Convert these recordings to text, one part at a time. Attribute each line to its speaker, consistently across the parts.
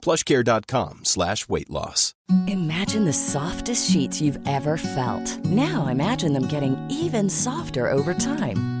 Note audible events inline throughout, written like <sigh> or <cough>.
Speaker 1: plushcare.com slash weight loss.
Speaker 2: Imagine the softest sheets you've ever felt. Now imagine them getting even softer over time.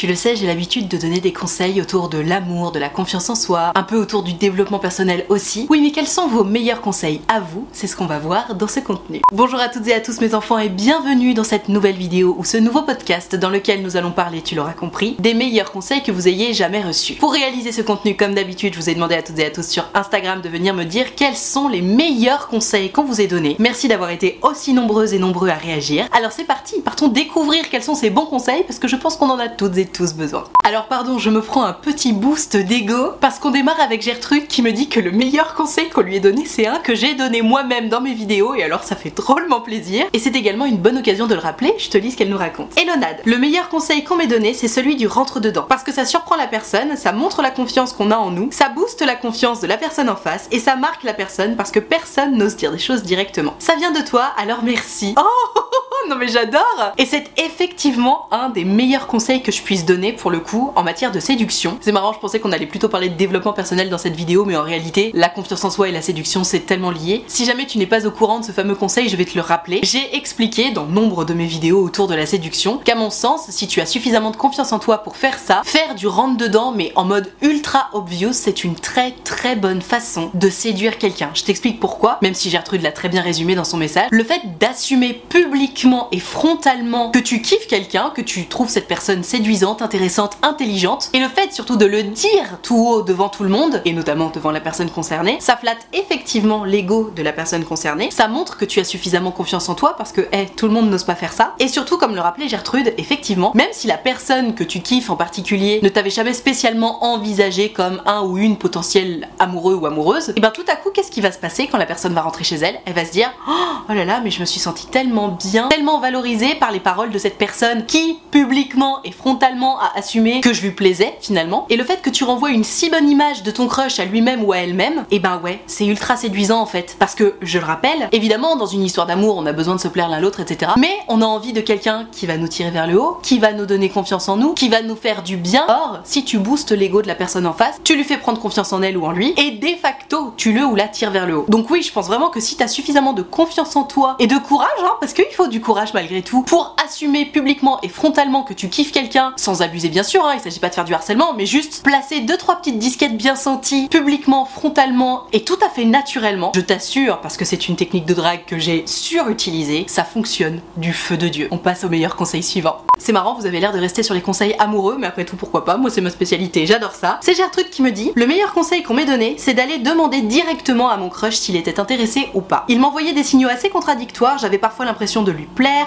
Speaker 3: Tu le sais, j'ai l'habitude de donner des conseils autour de l'amour, de la confiance en soi, un peu autour du développement personnel aussi. Oui, mais quels sont vos meilleurs conseils à vous? C'est ce qu'on va voir dans ce contenu. Bonjour à toutes et à tous mes enfants et bienvenue dans cette nouvelle vidéo ou ce nouveau podcast dans lequel nous allons parler, tu l'auras compris, des meilleurs conseils que vous ayez jamais reçus. Pour réaliser ce contenu, comme d'habitude, je vous ai demandé à toutes et à tous sur Instagram de venir me dire quels sont les meilleurs conseils qu'on vous ait donnés. Merci d'avoir été aussi nombreuses et nombreux à réagir. Alors c'est parti, partons découvrir quels sont ces bons conseils parce que je pense qu'on en a toutes et tous besoin. Alors pardon, je me prends un petit boost d'ego parce qu'on démarre avec Gertrude qui me dit que le meilleur conseil qu'on lui ait donné c'est un que j'ai donné moi-même dans mes vidéos et alors ça fait drôlement plaisir et c'est également une bonne occasion de le rappeler, je te lis ce qu'elle nous raconte. Elonade, le meilleur conseil qu'on m'ait donné c'est celui du rentre dedans parce que ça surprend la personne, ça montre la confiance qu'on a en nous, ça booste la confiance de la personne en face et ça marque la personne parce que personne n'ose dire des choses directement. Ça vient de toi, alors merci. Oh <laughs> non mais j'adore Et c'est effectivement un des meilleurs conseils que je puisse donner pour le coup en matière de séduction. C'est marrant, je pensais qu'on allait plutôt parler de développement personnel dans cette vidéo, mais en réalité, la confiance en soi et la séduction c'est tellement lié. Si jamais tu n'es pas au courant de ce fameux conseil, je vais te le rappeler. J'ai expliqué dans nombre de mes vidéos autour de la séduction qu'à mon sens, si tu as suffisamment de confiance en toi pour faire ça, faire du rentre dedans mais en mode ultra obvious, c'est une très très bonne façon de séduire quelqu'un. Je t'explique pourquoi, même si Gertrude l'a très bien résumé dans son message. Le fait d'assumer publiquement et frontalement que tu kiffes quelqu'un, que tu trouves cette personne séduisante, intéressante, intelligente, et le fait surtout de le dire tout haut devant tout le monde, et notamment devant la personne concernée, ça flatte effectivement l'ego de la personne concernée, ça montre que tu as suffisamment confiance en toi parce que, hey, tout le monde n'ose pas faire ça, et surtout, comme le rappelait Gertrude, effectivement, même si la personne que tu kiffes en particulier ne t'avait jamais spécialement envisagé comme un ou une potentielle amoureux ou amoureuse, et bien tout à coup, qu'est-ce qui va se passer quand la personne va rentrer chez elle? Elle va se dire, oh là là, mais je me suis sentie tellement bien, valorisée par les paroles de cette personne qui, publiquement et frontalement, a assumé que je lui plaisais finalement. Et le fait que tu renvoies une si bonne image de ton crush à lui-même ou à elle-même, et ben ouais, c'est ultra séduisant en fait. Parce que, je le rappelle, évidemment, dans une histoire d'amour, on a besoin de se plaire l'un l'autre, etc. Mais on a envie de quelqu'un qui va nous tirer vers le haut, qui va nous donner confiance en nous, qui va nous faire du bien. Or, si tu boostes l'ego de la personne en face, tu lui fais prendre confiance en elle ou en lui, et de facto, tu le ou la tires vers le haut. Donc oui, je pense vraiment que si t'as suffisamment de confiance en toi et de courage, hein, parce qu'il faut du courage malgré tout, pour assumer publiquement et frontalement que tu kiffes quelqu'un, sans abuser bien sûr, hein, il s'agit pas de faire du harcèlement, mais juste placer deux trois petites disquettes bien senties, publiquement, frontalement et tout à fait naturellement, je t'assure, parce que c'est une technique de drague que j'ai surutilisée, ça fonctionne du feu de Dieu. On passe au meilleur conseil suivant. C'est marrant, vous avez l'air de rester sur les conseils amoureux, mais après tout, pourquoi pas, moi c'est ma spécialité, j'adore ça. C'est Gertrude qui me dit, le meilleur conseil qu'on m'ait donné, c'est d'aller demander directement à mon crush s'il était intéressé ou pas. Il m'envoyait des signaux assez contradictoires, j'avais parfois l'impression de lui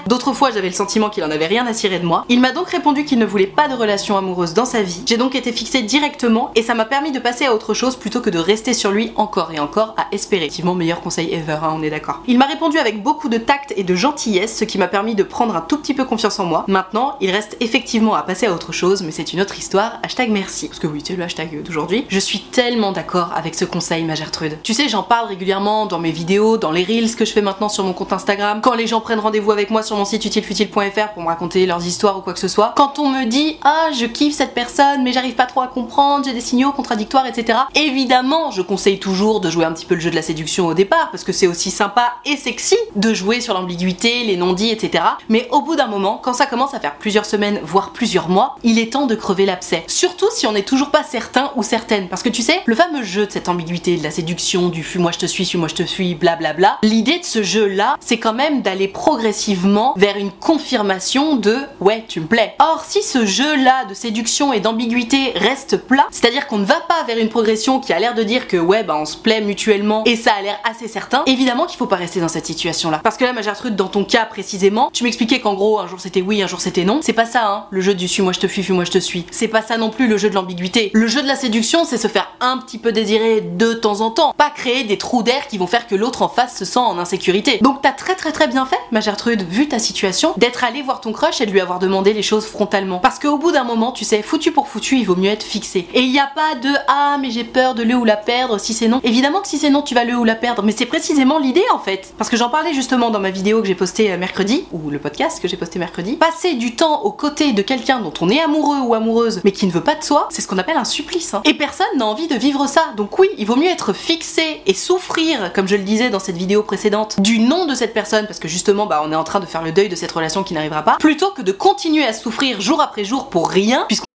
Speaker 3: d'autres fois j'avais le sentiment qu'il en avait rien à cirer de moi. Il m'a donc répondu qu'il ne voulait pas de relation amoureuse dans sa vie. J'ai donc été fixée directement et ça m'a permis de passer à autre chose plutôt que de rester sur lui encore et encore à espérer. Effectivement, meilleur conseil ever, hein, on est d'accord. Il m'a répondu avec beaucoup de tact et de gentillesse, ce qui m'a permis de prendre un tout petit peu confiance en moi. Maintenant, il reste effectivement à passer à autre chose, mais c'est une autre histoire. Hashtag merci. Parce que oui, c'est le hashtag d'aujourd'hui. Je suis tellement d'accord avec ce conseil, ma Gertrude. Tu sais, j'en parle régulièrement dans mes vidéos, dans les reels que je fais maintenant sur mon compte Instagram. Quand les gens prennent rendez-vous avec avec moi sur mon site utilefutile.fr pour me raconter leurs histoires ou quoi que ce soit. Quand on me dit ah je kiffe cette personne mais j'arrive pas trop à comprendre, j'ai des signaux contradictoires, etc. Évidemment, je conseille toujours de jouer un petit peu le jeu de la séduction au départ parce que c'est aussi sympa et sexy de jouer sur l'ambiguïté, les non-dits, etc. Mais au bout d'un moment, quand ça commence à faire plusieurs semaines, voire plusieurs mois, il est temps de crever l'abcès. Surtout si on n'est toujours pas certain ou certaine. Parce que tu sais, le fameux jeu de cette ambiguïté, de la séduction, du fuis-moi je te suis, suis-moi je te suis, blablabla, l'idée de ce jeu-là, c'est quand même d'aller progressivement vers une confirmation de ouais, tu me plais. Or, si ce jeu-là de séduction et d'ambiguïté reste plat, c'est-à-dire qu'on ne va pas vers une progression qui a l'air de dire que ouais, bah on se plaît mutuellement et ça a l'air assez certain, évidemment qu'il faut pas rester dans cette situation-là. Parce que là, ma Gertrude, dans ton cas précisément, tu m'expliquais qu'en gros, un jour c'était oui, un jour c'était non. C'est pas ça, hein, le jeu du suis-moi je te fuis, fuis-moi je te suis. C'est pas ça non plus le jeu de l'ambiguïté. Le jeu de la séduction, c'est se faire un petit peu désirer de temps en temps, pas créer des trous d'air qui vont faire que l'autre en face se sent en insécurité. Donc t'as très très très bien fait, ma Gertrude, vu ta situation, d'être allé voir ton crush et de lui avoir demandé les choses frontalement. Parce qu'au bout d'un moment, tu sais, foutu pour foutu, il vaut mieux être fixé. Et il y a pas de ah mais j'ai peur de le ou la perdre si c'est non. Évidemment que si c'est non, tu vas le ou la perdre, mais c'est précisément l'idée en fait. Parce que j'en parlais justement dans ma vidéo que j'ai postée euh, mercredi, ou le podcast que j'ai posté mercredi. Passer du temps aux côtés de quelqu'un dont on est amoureux ou amoureuse, mais qui ne veut pas de soi, c'est ce qu'on appelle un supplice. Hein. Et personne n'a envie de vivre ça. Donc oui, il vaut mieux être fixé et souffrir, comme je le disais dans cette vidéo précédente, du nom de cette personne, parce que justement, bah, on est en train de faire le deuil de cette relation qui n'arrivera pas, plutôt que de continuer à souffrir jour après jour pour rien, puisqu'on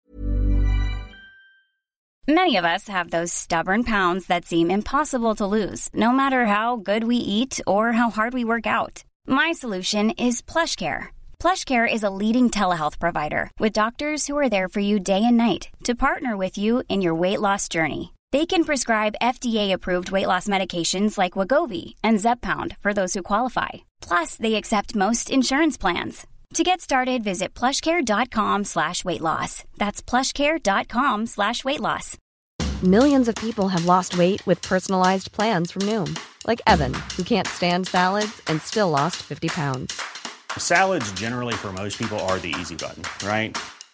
Speaker 4: Many of us have those stubborn pounds that seem impossible to lose, no matter how good we eat or how hard we work out. My solution is PlushCare. PlushCare is a leading telehealth provider with doctors who are there for you day and night to partner with you in your weight loss journey. They can prescribe FDA-approved weight loss medications like Wagovi and Zepbound for those who qualify. Plus, they accept most insurance plans. To get started, visit plushcare.com slash weight loss. That's plushcare.com slash weight loss.
Speaker 2: Millions of people have lost weight with personalized plans from Noom, like Evan, who can't stand salads and still lost 50 pounds.
Speaker 5: Salads, generally, for most people, are the easy button, right?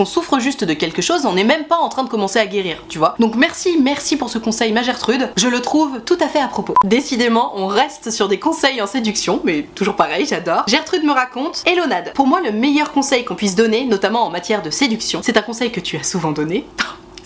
Speaker 3: On souffre juste de quelque chose, on n'est même pas en train de commencer à guérir, tu vois. Donc merci, merci pour ce conseil, ma Gertrude. Je le trouve tout à fait à propos. Décidément, on reste sur des conseils en séduction, mais toujours pareil, j'adore. Gertrude me raconte Elonade. Pour moi, le meilleur conseil qu'on puisse donner, notamment en matière de séduction, c'est un conseil que tu as souvent donné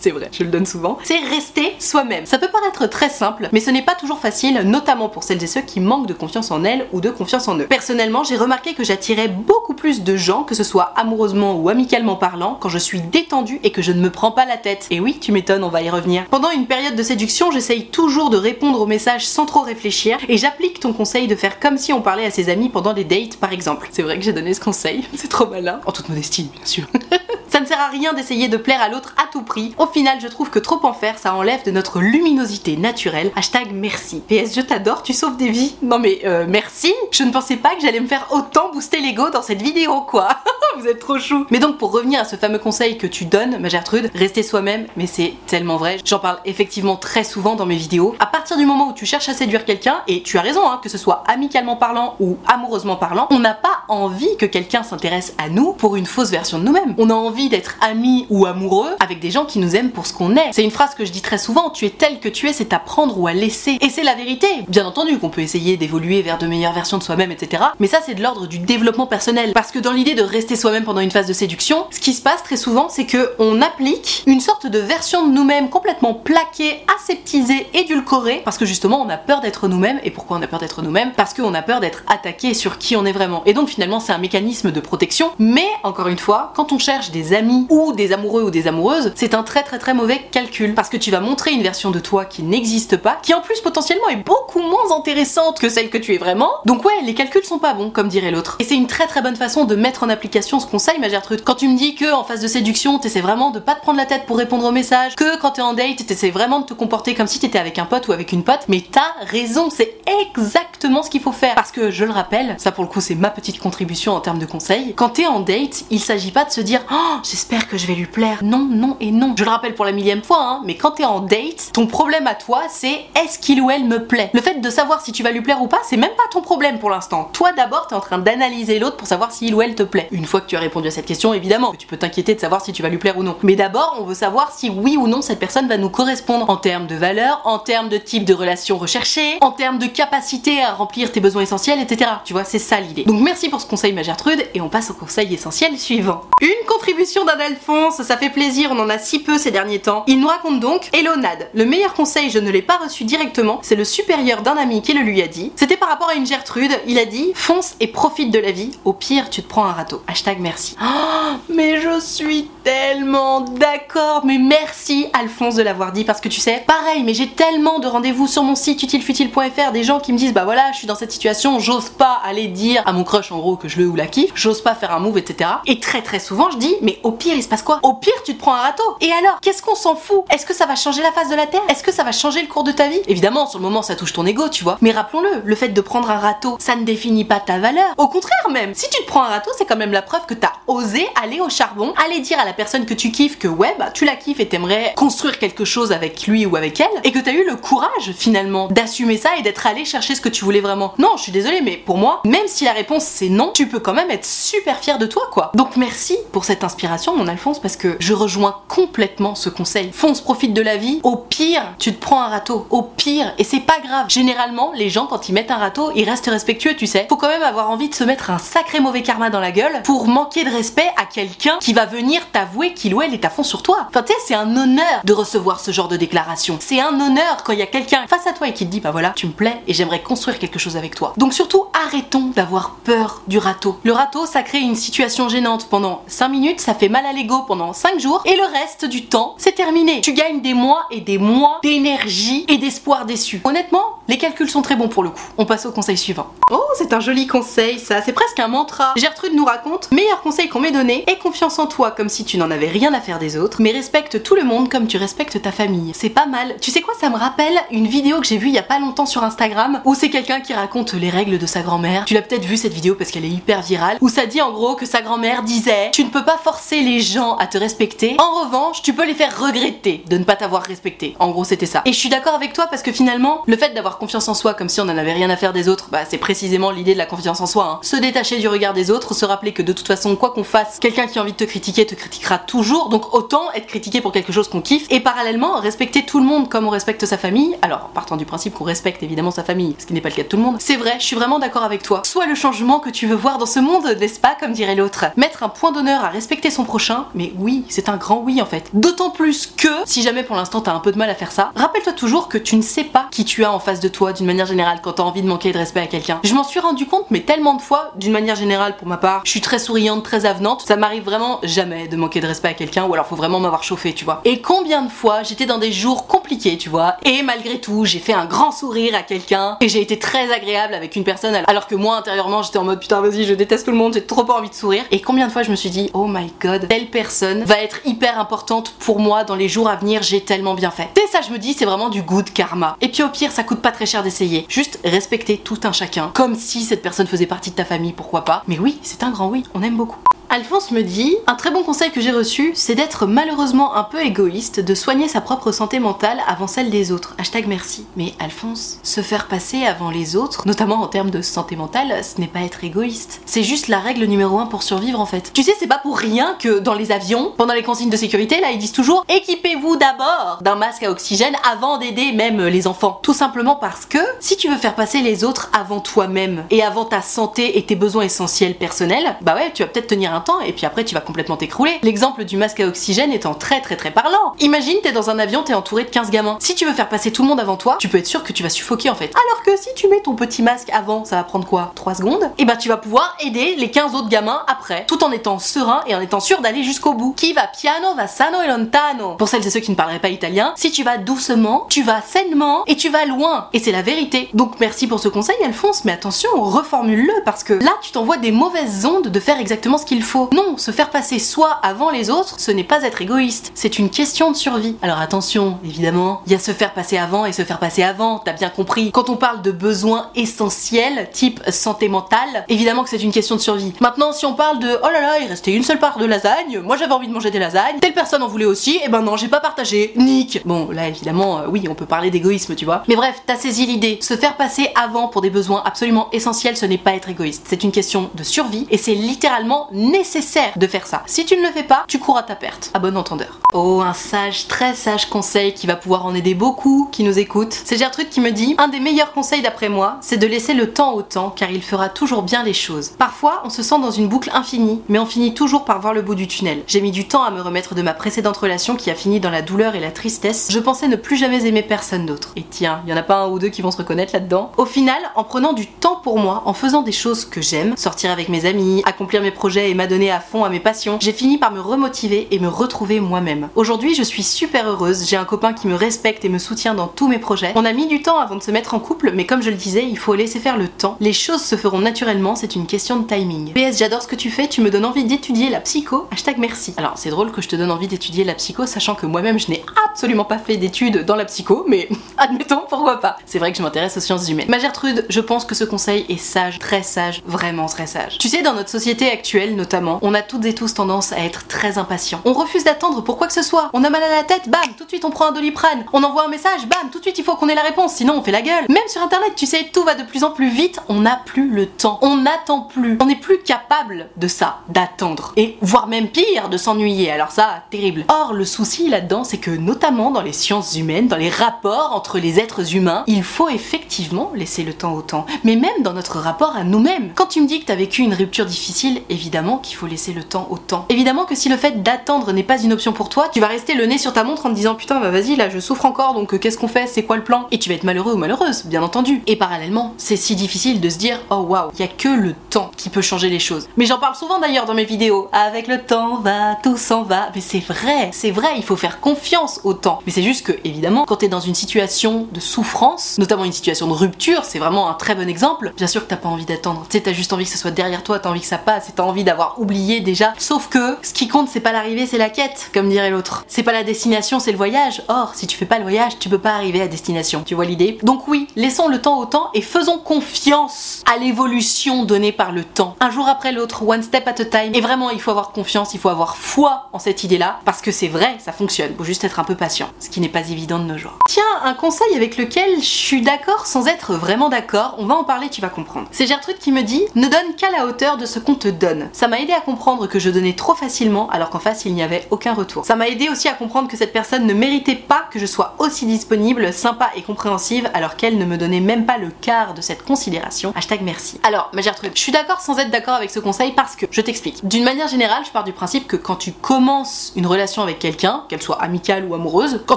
Speaker 3: c'est vrai, je le donne souvent, c'est rester soi-même. Ça peut paraître très simple, mais ce n'est pas toujours facile, notamment pour celles et ceux qui manquent de confiance en elles ou de confiance en eux. Personnellement, j'ai remarqué que j'attirais beaucoup plus de gens, que ce soit amoureusement ou amicalement parlant, quand je suis détendue et que je ne me prends pas la tête. Et oui, tu m'étonnes, on va y revenir. Pendant une période de séduction, j'essaye toujours de répondre aux messages sans trop réfléchir, et j'applique ton conseil de faire comme si on parlait à ses amis pendant des dates, par exemple. C'est vrai que j'ai donné ce conseil, <laughs> c'est trop malin, en toute modestie, bien sûr. <laughs> Sert à rien d'essayer de plaire à l'autre à tout prix. Au final, je trouve que trop en faire, ça enlève de notre luminosité naturelle. Hashtag merci. PS, je t'adore, tu sauves des vies. Non mais euh, merci. Je ne pensais pas que j'allais me faire autant booster l'ego dans cette vidéo, quoi. <laughs> Vous êtes trop chou. Mais donc pour revenir à ce fameux conseil que tu donnes, ma Gertrude, rester soi-même, mais c'est tellement vrai. J'en parle effectivement très souvent dans mes vidéos. À partir du moment où tu cherches à séduire quelqu'un, et tu as raison, hein, que ce soit amicalement parlant ou amoureusement parlant, on n'a pas envie que quelqu'un s'intéresse à nous pour une fausse version de nous-mêmes. On a envie d'être amis ou amoureux avec des gens qui nous aiment pour ce qu'on est. C'est une phrase que je dis très souvent, tu es tel que tu es, c'est à prendre ou à laisser. Et c'est la vérité. Bien entendu qu'on peut essayer d'évoluer vers de meilleures versions de soi-même, etc. Mais ça c'est de l'ordre du développement personnel. Parce que dans l'idée de rester soi-même pendant une phase de séduction, ce qui se passe très souvent, c'est que on applique une sorte de version de nous-mêmes complètement plaquée, aseptisée, édulcorée, parce que justement on a peur d'être nous-mêmes. Et pourquoi on a peur d'être nous-mêmes? Parce qu'on a peur d'être attaqué sur qui on est vraiment. Et donc finalement c'est un mécanisme de protection. Mais encore une fois, quand on cherche des amis ou des amoureux ou des amoureuses, c'est un très très très mauvais calcul parce que tu vas montrer une version de toi qui n'existe pas, qui en plus potentiellement est beaucoup moins intéressante que celle que tu es vraiment. Donc ouais, les calculs sont pas bons, comme dirait l'autre. Et c'est une très très bonne façon de mettre en application ce conseil, ma Gertrude. Quand tu me dis que en phase de séduction, t'essaies vraiment de pas te prendre la tête pour répondre aux messages, que quand t'es en date, t'essaies vraiment de te comporter comme si t'étais avec un pote ou avec une pote, mais t'as raison, c'est exactement ce qu'il faut faire. Parce que je le rappelle, ça pour le coup c'est ma petite en termes de conseils. Quand t'es en date, il s'agit pas de se dire oh j'espère que je vais lui plaire. Non, non et non. Je le rappelle pour la millième fois, hein, mais quand t'es en date, ton problème à toi c'est est-ce qu'il ou elle me plaît? Le fait de savoir si tu vas lui plaire ou pas, c'est même pas ton problème pour l'instant. Toi d'abord, t'es en train d'analyser l'autre pour savoir si il ou elle te plaît. Une fois que tu as répondu à cette question, évidemment, tu peux t'inquiéter de savoir si tu vas lui plaire ou non. Mais d'abord, on veut savoir si oui ou non cette personne va nous correspondre en termes de valeur, en termes de type de relation recherchée, en termes de capacité à remplir tes besoins essentiels, etc. Tu vois, c'est ça l'idée. Donc merci pour ce conseil, ma Gertrude, et on passe au conseil essentiel suivant. Une contribution d'un Alphonse, ça fait plaisir, on en a si peu ces derniers temps. Il nous raconte donc Hello Nad, le meilleur conseil, je ne l'ai pas reçu directement, c'est le supérieur d'un ami qui le lui a dit. C'était par rapport à une Gertrude, il a dit fonce et profite de la vie, au pire tu te prends un râteau. Hashtag merci. <gasps> Oh, mais je suis tellement d'accord, mais merci Alphonse de l'avoir dit parce que tu sais, pareil, mais j'ai tellement de rendez-vous sur mon site utilefutile.fr des gens qui me disent bah voilà, je suis dans cette situation, j'ose pas aller dire à mon crush en gros que je le ou la kiffe, j'ose pas faire un move, etc. Et très très souvent je dis mais au pire il se passe quoi? Au pire tu te prends un râteau. Et alors, qu'est-ce qu'on s'en fout? Est-ce que ça va changer la face de la Terre? Est-ce que ça va changer le cours de ta vie? Évidemment, sur le moment ça touche ton ego, tu vois. Mais rappelons-le, le fait de prendre un râteau, ça ne définit pas ta valeur. Au contraire même, si tu te prends un râteau, c'est quand même la preuve que t'as osé aller au charbon, aller dire à la personne que tu kiffes que ouais, bah tu la kiffes et t'aimerais construire quelque chose avec lui ou avec elle, et que t'as eu le courage finalement d'assumer ça et d'être allé chercher ce que tu voulais vraiment. Non, je suis désolée, mais pour moi, même si la réponse c'est non, tu peux quand même être super fier de toi, quoi. Donc merci pour cette inspiration, mon Alphonse, parce que je rejoins complètement ce conseil. Fonce, profite de la vie. Au pire, tu te prends un râteau. Au pire, et c'est pas grave. Généralement, les gens, quand ils mettent un râteau, ils restent respectueux, tu sais. Faut quand même avoir envie de se mettre un sacré mauvais karma dans la gueule pour manquer de respect à quelqu'un qui va venir t'avouer qu'il ou elle est à fond sur toi. Enfin, tu sais, c'est un honneur de recevoir ce genre de déclaration. C'est un honneur quand il y a quelqu'un face à toi et qui te dit, bah voilà, tu me plais et j'aimerais construire quelque chose avec toi. Donc surtout, arrêtons d'avoir peur du râteau. Le râteau, ça crée une situation gênante pendant 5 minutes, ça fait mal à l'ego pendant 5 jours et le reste du temps, c'est terminé. Tu gagnes des mois et des mois d'énergie et d'espoir déçu. Honnêtement, les calculs sont très bons pour le coup. On passe au conseil suivant. Oh, c'est un joli conseil ça, c'est presque un mantra. Gertrude nous raconte meilleur conseil qu'on m'ait donné, aie confiance en toi comme si tu n'en avais rien à faire des autres, mais respecte tout le monde comme tu respectes ta famille. C'est pas mal. Tu sais quoi, ça me rappelle une vidéo que j'ai vue il y a pas longtemps sur Instagram où c'est quelqu'un qui raconte les règles de sa grand-mère. Tu l'as peut-être vu cette vidéo parce qu'elle est hyper virale, où ça dit en gros que sa grand-mère disait Tu ne peux pas forcer les gens à te respecter. En revanche, tu peux les faire regretter de ne pas t'avoir respecté. En gros, c'était ça. Et je suis d'accord avec toi parce que finalement, le fait d'avoir confiance en soi comme si on n'en avait rien à faire des autres, bah c'est précisément l'idée de la confiance en soi. Hein. Se détacher du regard des autres, se rappeler que de toute façon, quoi qu'on fasse, quelqu'un qui a envie de te critiquer te critiquera toujours. Donc autant être critiqué pour quelque chose qu'on kiffe et parallèlement respecter tout le monde comme on respecte sa famille. Alors, partant du principe qu'on respecte évidemment sa famille, ce qui n'est pas le cas de tout le monde. C'est vrai, je suis vraiment d'accord avec toi. Soit le changement que tu veux voir dans ce monde, n'est-ce pas, comme dirait l'autre? Mettre un point d'honneur à respecter son prochain, mais oui, c'est un grand oui en fait. D'autant plus que, si jamais pour l'instant t'as un peu de mal à faire ça, rappelle-toi toujours que tu ne sais pas qui tu as en face de toi d'une manière générale quand t'as envie de manquer de respect à quelqu'un. Je m'en suis rendu compte, mais tellement de fois, d'une manière générale pour ma part, je suis très souriante, très avenante, ça m'arrive vraiment jamais de manquer de respect à quelqu'un ou alors faut vraiment m'avoir chauffé, tu vois. Et combien de fois j'étais dans des jours compliqués, tu vois, et malgré tout, j'ai fait un grand sourire à quelqu'un et j'ai été très agréable avec une personne alors que moi intérieurement j'étais en mode putain vas-y je déteste tout le monde, j'ai trop pas envie de sourire. Et combien de fois je me suis dit oh my god, telle personne va être hyper importante pour moi dans les jours à venir, j'ai tellement bien fait. Et ça je me dis c'est vraiment du good karma. Et puis au pire ça coûte pas très cher d'essayer. Juste respecter tout un chacun. Comme si cette personne faisait partie de ta famille, pourquoi pas. Mais oui, c'est un grand oui, on aime beaucoup. Alphonse me dit Un très bon conseil que j'ai reçu, c'est d'être malheureusement un peu égoïste, de soigner sa propre santé mentale avant celle des autres. Hashtag merci. Mais Alphonse, se faire passer avant les autres, notamment en termes de santé mentale, ce n'est pas être égoïste. C'est juste la règle numéro un pour survivre en fait. Tu sais, c'est pas pour rien que dans les avions, pendant les consignes de sécurité, là ils disent toujours équipez-vous d'abord d'un masque à oxygène avant d'aider même les enfants. Tout simplement parce que si tu veux faire passer les autres avant toi-même et avant ta santé et tes besoins essentiels personnels, bah ouais, tu vas peut-être tenir un temps et puis après tu vas complètement t'écrouler. L'exemple du masque à oxygène étant très très très parlant. Imagine t'es dans un avion, t'es entouré de 15 gamins. Si tu veux faire passer tout le monde avant toi, tu peux être sûr que tu vas suffoquer en fait. Alors que si tu mets ton petit masque avant, ça va prendre quoi? 3 secondes? Et bah tu vas pouvoir aider les 15 autres gamins après, tout en étant serein et en étant sûr d'aller jusqu'au bout. Qui va piano va sano e lontano. Pour celles et ceux qui ne parleraient pas italien, si tu vas doucement, tu vas sainement et tu vas loin. C'est la vérité. Donc merci pour ce conseil Alphonse, mais attention, reformule-le parce que là tu t'envoies des mauvaises ondes de faire exactement ce qu'il faut. Non, se faire passer soi avant les autres, ce n'est pas être égoïste, c'est une question de survie. Alors attention, évidemment, il y a se faire passer avant et se faire passer avant, t'as bien compris. Quand on parle de besoins essentiels, type santé mentale, évidemment que c'est une question de survie. Maintenant, si on parle de oh là là, il restait une seule part de lasagne, moi j'avais envie de manger des lasagnes, telle personne en voulait aussi, et eh ben non, j'ai pas partagé, nique. Bon, là évidemment, euh, oui, on peut parler d'égoïsme, tu vois. Mais bref, t'as saisi l'idée. Se faire passer avant pour des besoins absolument essentiels, ce n'est pas être égoïste. C'est une question de survie et c'est littéralement nécessaire de faire ça. Si tu ne le fais pas, tu cours à ta perte. À bon entendeur. Oh, un sage, très sage conseil qui va pouvoir en aider beaucoup qui nous écoutent. C'est Gertrude qui me dit Un des meilleurs conseils d'après moi, c'est de laisser le temps au temps car il fera toujours bien les choses. Parfois, on se sent dans une boucle infinie, mais on finit toujours par voir le bout du tunnel. J'ai mis du temps à me remettre de ma précédente relation qui a fini dans la douleur et la tristesse. Je pensais ne plus jamais aimer personne d'autre. Et tiens, il y en a pas un ou deux qui vont se reconnaître là-dedans. Au final, en prenant du temps pour moi, en faisant des choses que j'aime, sortir avec mes amis, accomplir mes projets et m'adonner à fond à mes passions, j'ai fini par me remotiver et me retrouver moi-même. Aujourd'hui, je suis super heureuse, j'ai un copain qui me respecte et me soutient dans tous mes projets. On a mis du temps avant de se mettre en couple, mais comme je le disais, il faut laisser faire le temps. Les choses se feront naturellement, c'est une question de timing. PS, j'adore ce que tu fais, tu me donnes envie d'étudier la psycho. Hashtag merci. Alors, c'est drôle que je te donne envie d'étudier la psycho, sachant que moi-même je n'ai absolument pas fait d'études dans la psycho, mais <laughs> admettons, pourquoi pas. C'est vrai que je m'intéresse aux sciences humaines. Ma Gertrude, je pense que ce conseil est sage, très sage, vraiment très sage. Tu sais, dans notre société actuelle notamment, on a toutes et tous tendance à être très impatients. On refuse d'attendre pour quoi que ce soit. On a mal à la tête, bam, tout de suite on prend un doliprane. On envoie un message, bam, tout de suite il faut qu'on ait la réponse, sinon on fait la gueule. Même sur internet, tu sais, tout va de plus en plus vite, on n'a plus le temps. On n'attend plus. On n'est plus capable de ça, d'attendre. Et voire même pire, de s'ennuyer. Alors ça, terrible. Or, le souci là-dedans, c'est que notamment dans les sciences humaines, dans les rapports entre les êtres humains, il faut effectivement laisser le temps au temps. Mais même dans notre rapport à nous-mêmes. Quand tu me dis que t'as vécu une rupture difficile, évidemment qu'il faut laisser le temps au temps. Évidemment que si le fait d'attendre n'est pas une option pour toi, tu vas rester le nez sur ta montre en te disant putain bah vas-y là je souffre encore donc euh, qu'est-ce qu'on fait? C'est quoi le plan? Et tu vas être malheureux ou malheureuse, bien entendu. Et parallèlement, c'est si difficile de se dire oh waouh, il y a que le temps qui peut changer les choses. Mais j'en parle souvent d'ailleurs dans mes vidéos. Avec le temps va, tout s'en va. Mais c'est vrai, c'est vrai, il faut faire confiance au temps. Mais c'est juste que évidemment, quand t'es dans une situation de souffrance, notamment une situation de rupture, c'est vraiment un très bon exemple. Bien sûr que t'as pas envie d'attendre. Tu sais, t'as juste envie que ça soit derrière toi, t'as envie que ça passe, et t'as envie d'avoir oublié déjà. Sauf que ce qui compte, c'est pas l'arrivée, c'est la quête, comme dirait l'autre. C'est pas la destination, c'est le voyage. Or, si tu fais pas le voyage, tu peux pas arriver à destination. Tu vois l'idée? Donc oui, laissons le temps au temps et faisons confiance à l'évolution donnée par le temps. Un jour après l'autre, one step at a time. Et vraiment, il faut avoir confiance, il faut avoir foi en cette idée-là, parce que c'est vrai, ça fonctionne. Faut juste être un peu patient, ce qui n'est pas évident de nos jours. Tiens, un conseil avec lequel suis d'accord sans être vraiment d'accord, on va en parler, tu vas comprendre. C'est Gertrude qui me dit ne donne qu'à la hauteur de ce qu'on te donne. Ça m'a aidé à comprendre que je donnais trop facilement alors qu'en face il n'y avait aucun retour. Ça m'a aidé aussi à comprendre que cette personne ne méritait pas que je sois aussi disponible, sympa et compréhensive alors qu'elle ne me donnait même pas le quart de cette considération. Hashtag merci. Alors, ma Gertrude, je suis d'accord sans être d'accord avec ce conseil parce que je t'explique. D'une manière générale, je pars du principe que quand tu commences une relation avec quelqu'un, qu'elle soit amicale ou amoureuse, quand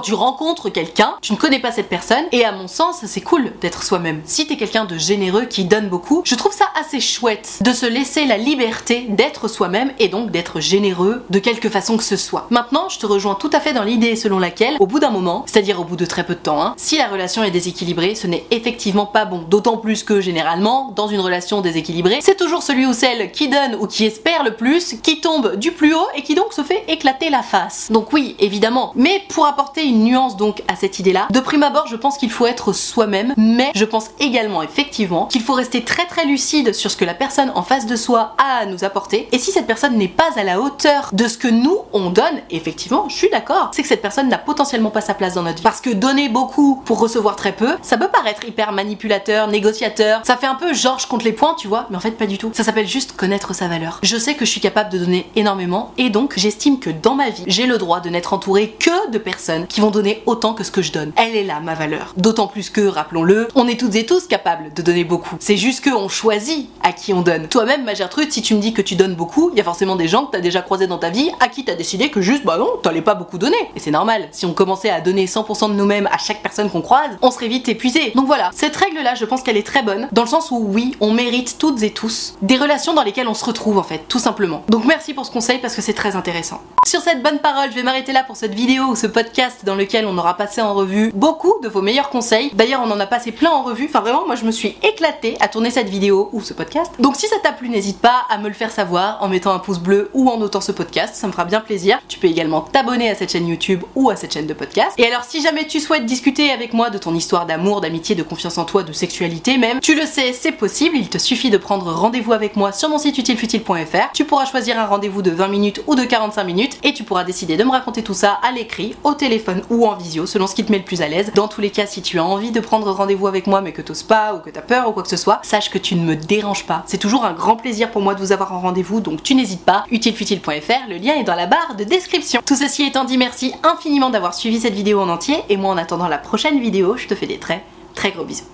Speaker 3: tu rencontres quelqu'un, tu ne connais pas cette personne et à mon sens, c'est cool d'être soi-même. Si t'es quelqu'un de généreux qui donne beaucoup, je trouve ça assez chouette de se laisser la liberté d'être soi-même et donc d'être généreux de quelque façon que ce soit. Maintenant, je te rejoins tout à fait dans l'idée selon laquelle, au bout d'un moment, c'est-à-dire au bout de très peu de temps, hein, si la relation est déséquilibrée, ce n'est effectivement pas bon. D'autant plus que généralement, dans une relation déséquilibrée, c'est toujours celui ou celle qui donne ou qui espère le plus, qui tombe du plus haut et qui donc se fait éclater la face. Donc oui, évidemment. Mais pour apporter une nuance donc à cette idée-là, de prime abord, je pense qu'il faut être soi-même, mais je pense également effectivement qu'il faut rester très très lucide sur ce que la personne en face de soi a à nous apporter. Et si cette personne n'est pas à la hauteur de ce que nous on donne, effectivement, je suis d'accord, c'est que cette personne n'a potentiellement pas sa place dans notre vie. Parce que donner beaucoup pour recevoir très peu, ça peut paraître hyper manipulateur, négociateur, ça fait un peu Georges contre les points, tu vois, mais en fait pas du tout. Ça s'appelle juste connaître sa valeur. Je sais que je suis capable de donner énormément et donc j'estime que dans ma vie, j'ai le droit de n'être entouré que de personnes qui vont donner autant que ce que je donne. Elle est là ma valeur. D'autant plus que, rappelons-le, on est toutes et tous capables de donner beaucoup. C'est juste qu'on choisit à qui on donne. Toi-même, ma Gertrude, si tu me dis que tu donnes beaucoup, il y a forcément des gens que t'as déjà croisés dans ta vie à qui t'as décidé que juste, bah non, t'allais pas beaucoup donner. Et c'est normal. Si on commençait à donner 100% de nous-mêmes à chaque personne qu'on croise, on serait vite épuisé. Donc voilà, cette règle-là, je pense qu'elle est très bonne, dans le sens où oui, on mérite toutes et tous des relations dans lesquelles on se retrouve en fait, tout simplement. Donc merci pour ce conseil parce que c'est très intéressant. Sur cette bonne parole, je vais m'arrêter là pour cette vidéo ou ce podcast dans lequel on aura passé en revue beaucoup de vos meilleurs conseils. D'ailleurs, on en a passé plein en revue. Enfin vraiment, moi je me suis éclatée à tourner cette vidéo ou ce podcast. Donc si ça t'a plu, n'hésite pas à me le faire savoir voir en mettant un pouce bleu ou en notant ce podcast, ça me fera bien plaisir. Tu peux également t'abonner à cette chaîne YouTube ou à cette chaîne de podcast. Et alors si jamais tu souhaites discuter avec moi de ton histoire d'amour, d'amitié, de confiance en toi, de sexualité même, tu le sais, c'est possible, il te suffit de prendre rendez-vous avec moi sur mon site utilefutile.fr. Tu pourras choisir un rendez-vous de 20 minutes ou de 45 minutes et tu pourras décider de me raconter tout ça à l'écrit, au téléphone ou en visio, selon ce qui te met le plus à l'aise. Dans tous les cas, si tu as envie de prendre rendez-vous avec moi mais que t'oses pas ou que t'as peur ou quoi que ce soit, sache que tu ne me déranges pas. C'est toujours un grand plaisir pour moi de vous avoir en rendez-vous, donc tu n'hésites pas. utilefutile.fr, le lien est dans la barre de description. Tout ceci étant dit, merci infiniment d'avoir suivi cette vidéo en entier et moi en attendant la prochaine vidéo, je te fais des très très gros bisous.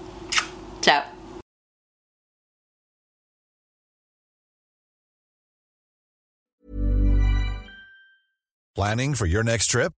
Speaker 3: Ciao
Speaker 6: Planning for your next trip?